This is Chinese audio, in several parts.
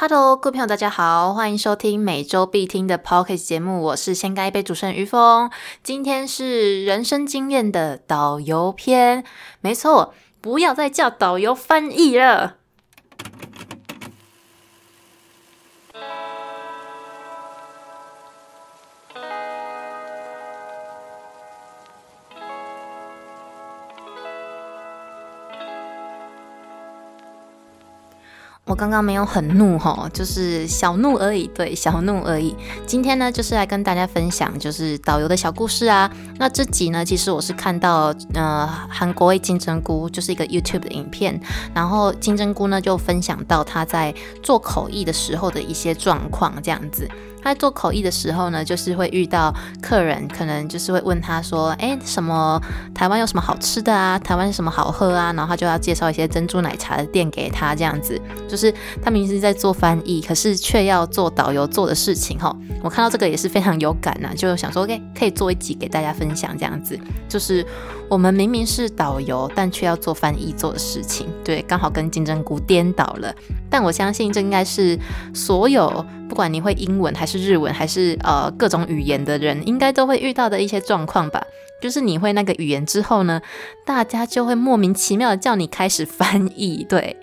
Hello，各位朋友，大家好，欢迎收听每周必听的 Pocket 节目，我是先干一杯主持人于峰。今天是人生经验的导游篇，没错，不要再叫导游翻译了。我刚刚没有很怒哈，就是小怒而已，对，小怒而已。今天呢，就是来跟大家分享，就是导游的小故事啊。那这集呢，其实我是看到呃韩国一金针菇，就是一个 YouTube 的影片，然后金针菇呢就分享到他在做口译的时候的一些状况，这样子。他在做口译的时候呢，就是会遇到客人，可能就是会问他说：“哎，什么台湾有什么好吃的啊？台湾什么好喝啊？”然后他就要介绍一些珍珠奶茶的店给他，这样子。就是他明明是在做翻译，可是却要做导游做的事情哈。我看到这个也是非常有感呐，就想说，OK，可以做一集给大家分享，这样子。就是我们明明是导游，但却要做翻译做的事情，对，刚好跟金针菇颠倒了。但我相信这应该是所有。不管你会英文还是日文还是呃各种语言的人，应该都会遇到的一些状况吧。就是你会那个语言之后呢，大家就会莫名其妙的叫你开始翻译。对，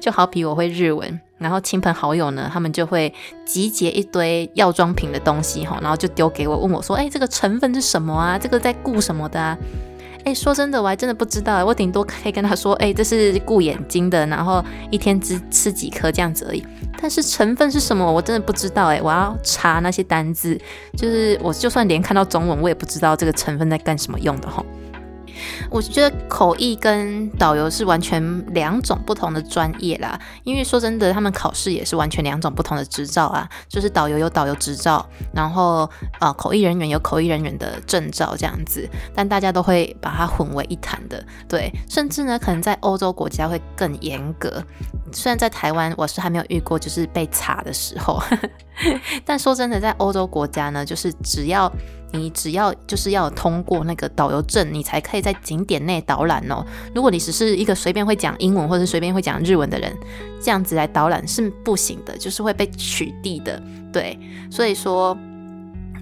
就好比我会日文，然后亲朋好友呢，他们就会集结一堆药妆品的东西哈，然后就丢给我，问我说：“哎，这个成分是什么啊？这个在顾什么的啊？”哎，说真的，我还真的不知道。我顶多可以跟他说，哎，这是顾眼睛的，然后一天只吃几颗这样子而已。但是成分是什么，我真的不知道。哎，我要查那些单字，就是我就算连看到中文，我也不知道这个成分在干什么用的哈。我觉得口译跟导游是完全两种不同的专业啦，因为说真的，他们考试也是完全两种不同的执照啊，就是导游有导游执照，然后呃口译人员有口译人员的证照这样子，但大家都会把它混为一谈的，对，甚至呢可能在欧洲国家会更严格，虽然在台湾我是还没有遇过就是被查的时候，但说真的，在欧洲国家呢，就是只要。你只要就是要通过那个导游证，你才可以在景点内导览哦。如果你只是一个随便会讲英文或者随便会讲日文的人，这样子来导览是不行的，就是会被取缔的。对，所以说，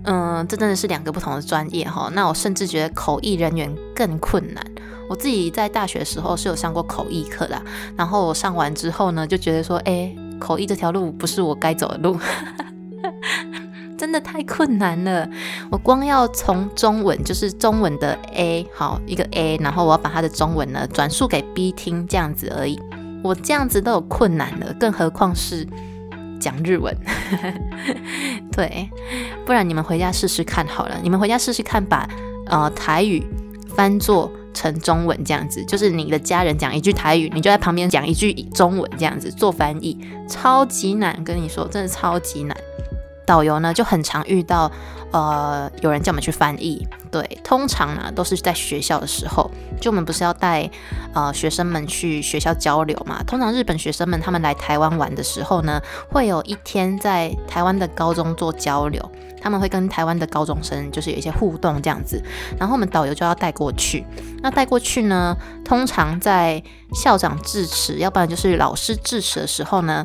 嗯，这真的是两个不同的专业哈。那我甚至觉得口译人员更困难。我自己在大学时候是有上过口译课的，然后我上完之后呢，就觉得说，哎，口译这条路不是我该走的路。真的太困难了，我光要从中文，就是中文的 A，好一个 A，然后我要把它的中文呢转述给 B 听，这样子而已。我这样子都有困难了，更何况是讲日文。对，不然你们回家试试看好了，你们回家试试看，把呃台语翻作成中文这样子，就是你的家人讲一句台语，你就在旁边讲一句中文这样子做翻译，超级难，跟你说，真的超级难。导游呢就很常遇到，呃，有人叫我们去翻译。对，通常呢都是在学校的时候，就我们不是要带呃学生们去学校交流嘛？通常日本学生们他们来台湾玩的时候呢，会有一天在台湾的高中做交流，他们会跟台湾的高中生就是有一些互动这样子，然后我们导游就要带过去。那带过去呢，通常在校长致辞，要不然就是老师致辞的时候呢。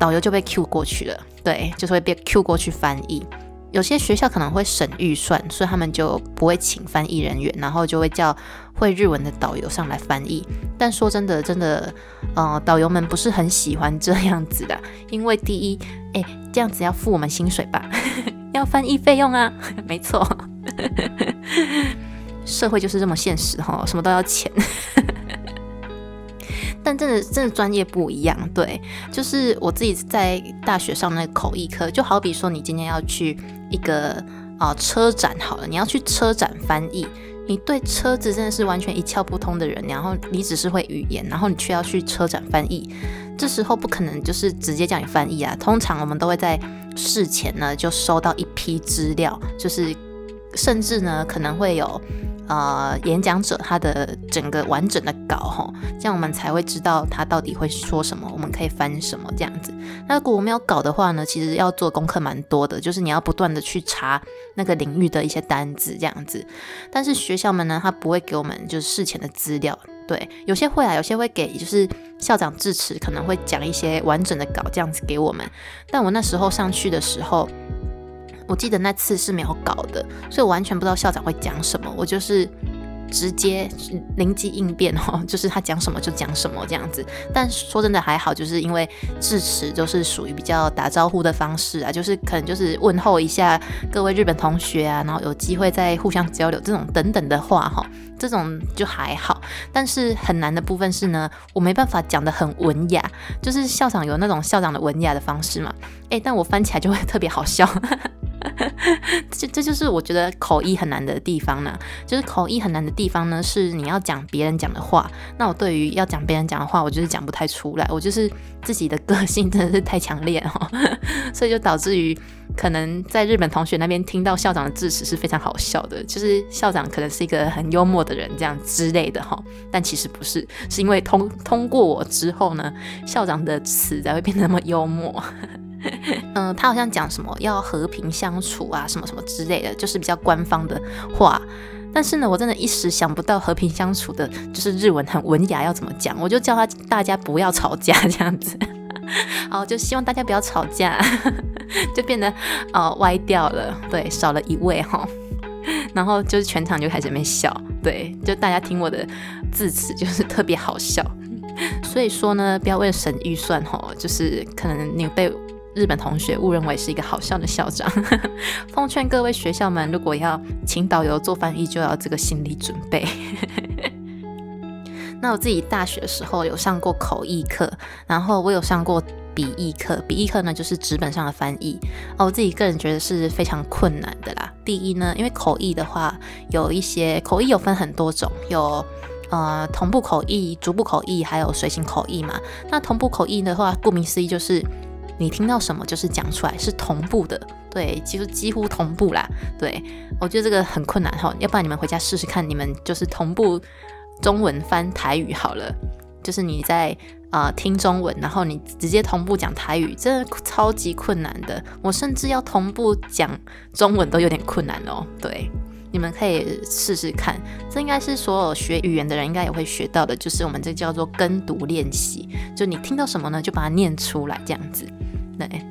导游就被 Q 过去了，对，就是会被 Q 过去翻译。有些学校可能会省预算，所以他们就不会请翻译人员，然后就会叫会日文的导游上来翻译。但说真的，真的，呃，导游们不是很喜欢这样子的，因为第一，哎，这样子要付我们薪水吧，要翻译费用啊，没错，社会就是这么现实哈，什么都要钱。但真的，真的专业不一样，对，就是我自己在大学上那个口译课，就好比说你今天要去一个啊车展好了，你要去车展翻译，你对车子真的是完全一窍不通的人，然后你只是会语言，然后你却要去车展翻译，这时候不可能就是直接叫你翻译啊，通常我们都会在事前呢就收到一批资料，就是甚至呢可能会有。呃，演讲者他的整个完整的稿哈，这样我们才会知道他到底会说什么，我们可以翻什么这样子。那如果我们要稿的话呢，其实要做功课蛮多的，就是你要不断的去查那个领域的一些单字这样子。但是学校们呢，他不会给我们就是事前的资料。对，有些会啊，有些会给，就是校长致辞，可能会讲一些完整的稿这样子给我们。但我那时候上去的时候，我记得那次是没有搞的，所以我完全不知道校长会讲什么，我就是。直接灵机应变哦，就是他讲什么就讲什么这样子。但说真的还好，就是因为致辞都是属于比较打招呼的方式啊，就是可能就是问候一下各位日本同学啊，然后有机会再互相交流这种等等的话哈，这种就还好。但是很难的部分是呢，我没办法讲的很文雅，就是校长有那种校长的文雅的方式嘛，诶，但我翻起来就会特别好笑。这这就是我觉得口译很难的地方呢。就是口译很难的地方呢，是你要讲别人讲的话。那我对于要讲别人讲的话，我就是讲不太出来。我就是自己的个性真的是太强烈哈，所以就导致于可能在日本同学那边听到校长的致辞是非常好笑的。就是校长可能是一个很幽默的人这样之类的哈，但其实不是，是因为通通过我之后呢，校长的词才会变得那么幽默。嗯，他好像讲什么要和平相处啊，什么什么之类的，就是比较官方的话。但是呢，我真的一时想不到和平相处的，就是日文很文雅要怎么讲，我就叫他大家不要吵架这样子。好，就希望大家不要吵架，就变得呃歪掉了，对，少了一位哈。然后就是全场就开始没笑，对，就大家听我的字词就是特别好笑。所以说呢，不要为了省预算哈，就是可能你被。日本同学误认为是一个好笑的校长，奉劝各位学校们，如果要请导游做翻译，就要这个心理准备。那我自己大学的时候有上过口译课，然后我有上过笔译课。笔译课呢，就是纸本上的翻译。哦，我自己个人觉得是非常困难的啦。第一呢，因为口译的话，有一些口译有分很多种，有呃同步口译、逐步口译，还有随行口译嘛。那同步口译的话，顾名思义就是。你听到什么就是讲出来，是同步的，对，其实几乎同步啦。对我觉得这个很困难哈，要不然你们回家试试看，你们就是同步中文翻台语好了，就是你在啊听中文，然后你直接同步讲台语，真的超级困难的。我甚至要同步讲中文都有点困难哦。对，你们可以试试看，这应该是所有学语言的人应该也会学到的，就是我们这叫做跟读练习，就你听到什么呢，就把它念出来这样子。对，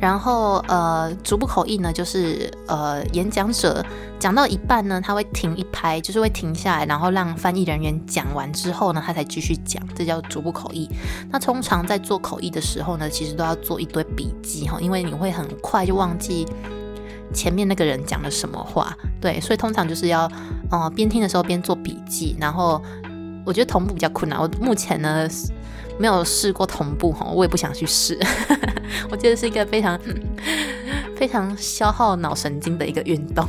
然后呃，逐步口译呢，就是呃，演讲者讲到一半呢，他会停一拍，就是会停下来，然后让翻译人员讲完之后呢，他才继续讲，这叫逐步口译。那通常在做口译的时候呢，其实都要做一堆笔记哈，因为你会很快就忘记前面那个人讲了什么话。对，所以通常就是要呃边听的时候边做笔记，然后我觉得同步比较困难。我目前呢。没有试过同步哈，我也不想去试。我觉得是一个非常 非常消耗脑神经的一个运动。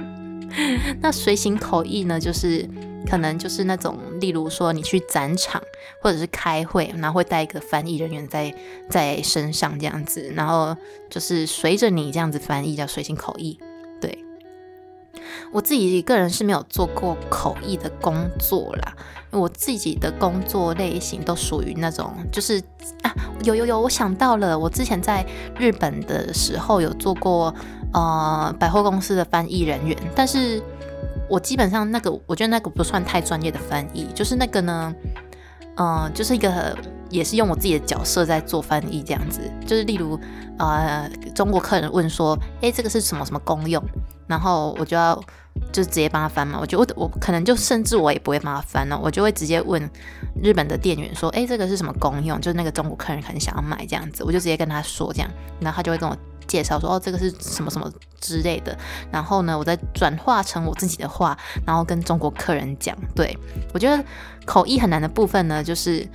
那随行口译呢，就是可能就是那种，例如说你去展场或者是开会，然后会带一个翻译人员在在身上这样子，然后就是随着你这样子翻译，叫随行口译。我自己个人是没有做过口译的工作啦。我自己的工作类型都属于那种，就是啊，有有有，我想到了，我之前在日本的时候有做过呃百货公司的翻译人员，但是我基本上那个，我觉得那个不算太专业的翻译，就是那个呢，嗯，就是一个也是用我自己的角色在做翻译这样子，就是例如呃中国客人问说，诶，这个是什么什么功用，然后我就要。就直接帮他翻嘛，我觉得我我可能就甚至我也不会帮他翻了，我就会直接问日本的店员说，哎，这个是什么功用？就是那个中国客人可能想要买这样子，我就直接跟他说这样，然后他就会跟我介绍说，哦，这个是什么什么之类的，然后呢，我再转化成我自己的话，然后跟中国客人讲。对我觉得口译很难的部分呢，就是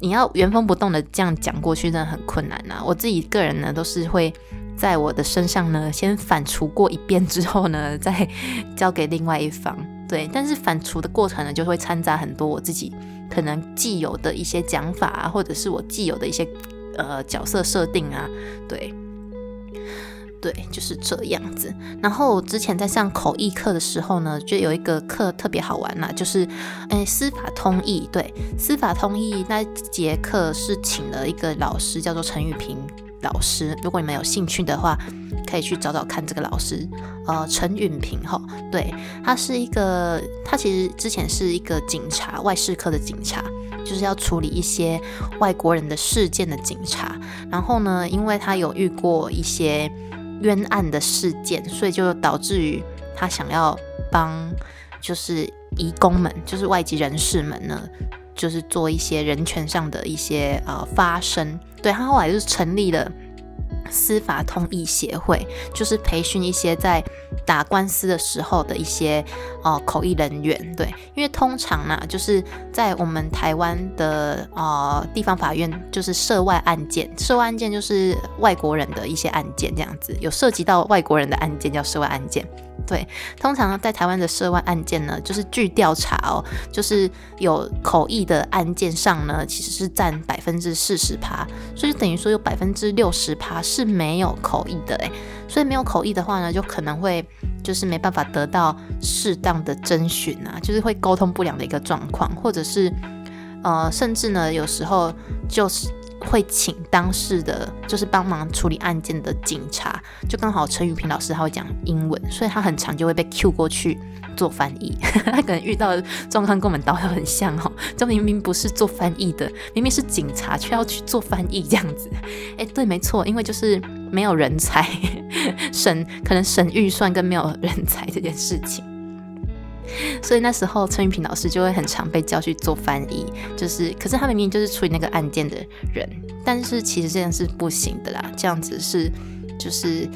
你要原封不动的这样讲过去，真的很困难呐。我自己个人呢，都是会。在我的身上呢，先反刍过一遍之后呢，再交给另外一方。对，但是反刍的过程呢，就会掺杂很多我自己可能既有的一些讲法啊，或者是我既有的一些呃角色设定啊。对，对，就是这样子。然后之前在上口译课的时候呢，就有一个课特别好玩啦，就是诶司法通译。对，司法通译那节课是请了一个老师，叫做陈雨萍。老师，如果你们有兴趣的话，可以去找找看这个老师。呃，陈允平哈，对他是一个，他其实之前是一个警察，外事科的警察，就是要处理一些外国人的事件的警察。然后呢，因为他有遇过一些冤案的事件，所以就导致于他想要帮，就是移工们，就是外籍人士们呢。就是做一些人权上的一些呃发声，对他后来就是成立了司法通译协会，就是培训一些在打官司的时候的一些呃口译人员，对，因为通常呢，就是在我们台湾的呃地方法院，就是涉外案件，涉外案件就是外国人的一些案件这样子，有涉及到外国人的案件叫涉外案件。对，通常在台湾的涉外案件呢，就是据调查哦，就是有口译的案件上呢，其实是占百分之四十趴，所以等于说有百分之六十趴是是没有口译的诶，所以没有口译的话呢，就可能会就是没办法得到适当的征询啊，就是会沟通不良的一个状况，或者是呃，甚至呢，有时候就是。会请当事的，就是帮忙处理案件的警察，就刚好陈宇平老师他会讲英文，所以他很常就会被 Q 过去做翻译。他可能遇到的状况跟我们导游很像哦，就明明不是做翻译的，明明是警察，却要去做翻译这样子。哎，对，没错，因为就是没有人才，省可能省预算跟没有人才这件事情。所以那时候陈玉平老师就会很常被叫去做翻译，就是，可是他明明就是处理那个案件的人，但是其实这样是不行的啦，这样子是就是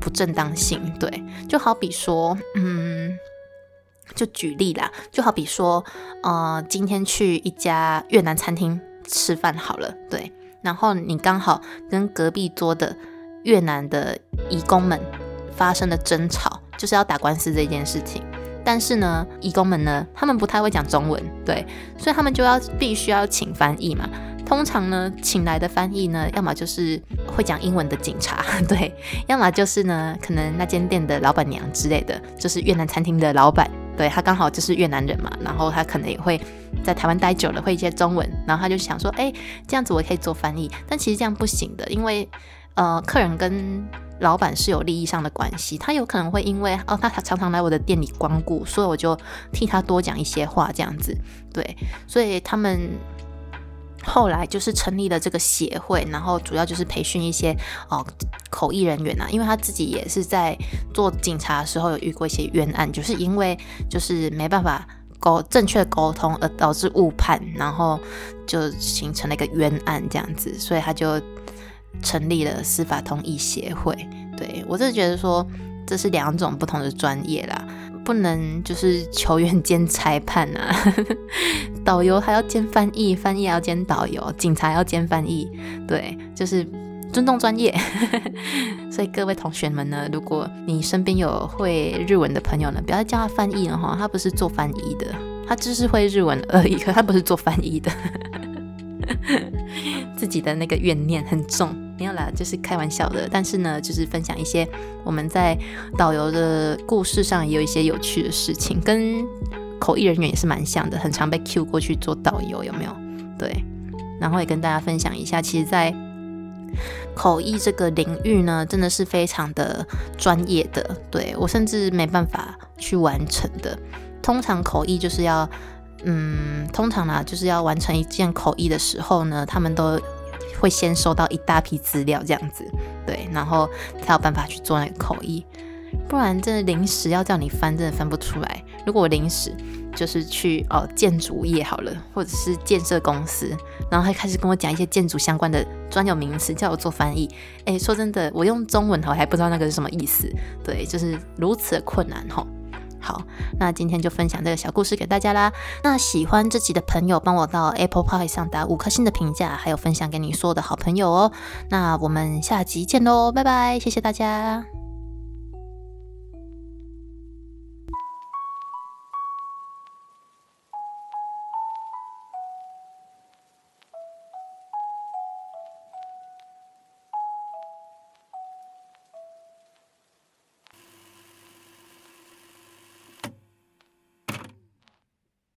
不正当性，对，就好比说，嗯，就举例啦，就好比说，呃，今天去一家越南餐厅吃饭好了，对，然后你刚好跟隔壁桌的越南的义工们发生了争吵，就是要打官司这件事情。但是呢，义工们呢，他们不太会讲中文，对，所以他们就要必须要请翻译嘛。通常呢，请来的翻译呢，要么就是会讲英文的警察，对，要么就是呢，可能那间店的老板娘之类的，就是越南餐厅的老板，对他刚好就是越南人嘛，然后他可能也会在台湾待久了，会一些中文，然后他就想说，哎，这样子我可以做翻译，但其实这样不行的，因为呃，客人跟老板是有利益上的关系，他有可能会因为哦，他常常来我的店里光顾，所以我就替他多讲一些话，这样子，对，所以他们后来就是成立了这个协会，然后主要就是培训一些哦口译人员啊，因为他自己也是在做警察的时候有遇过一些冤案，就是因为就是没办法沟正确沟通而导致误判，然后就形成了一个冤案这样子，所以他就。成立了司法通译协会，对我是觉得说这是两种不同的专业啦，不能就是球员兼裁判啊，导游还要兼翻译，翻译要兼导游，警察要兼翻译，对，就是尊重专业。所以各位同学们呢，如果你身边有会日文的朋友呢，不要叫他翻译了哈，他不是做翻译的，他只是会日文而已，可他不是做翻译的。自己的那个怨念很重，没有啦，就是开玩笑的。但是呢，就是分享一些我们在导游的故事上也有一些有趣的事情，跟口译人员也是蛮像的，很常被 Q 过去做导游，有没有？对，然后也跟大家分享一下，其实，在口译这个领域呢，真的是非常的专业的，对我甚至没办法去完成的。通常口译就是要。嗯，通常呢，就是要完成一件口译的时候呢，他们都会先收到一大批资料，这样子，对，然后才有办法去做那个口译，不然真的临时要叫你翻，真的翻不出来。如果我临时就是去哦建筑业好了，或者是建设公司，然后他开始跟我讲一些建筑相关的专有名词，叫我做翻译，哎，说真的，我用中文我还不知道那个是什么意思，对，就是如此的困难哈。好，那今天就分享这个小故事给大家啦。那喜欢这集的朋友，帮我到 Apple Pie 上打五颗星的评价，还有分享给你所有的好朋友哦。那我们下集见喽，拜拜，谢谢大家。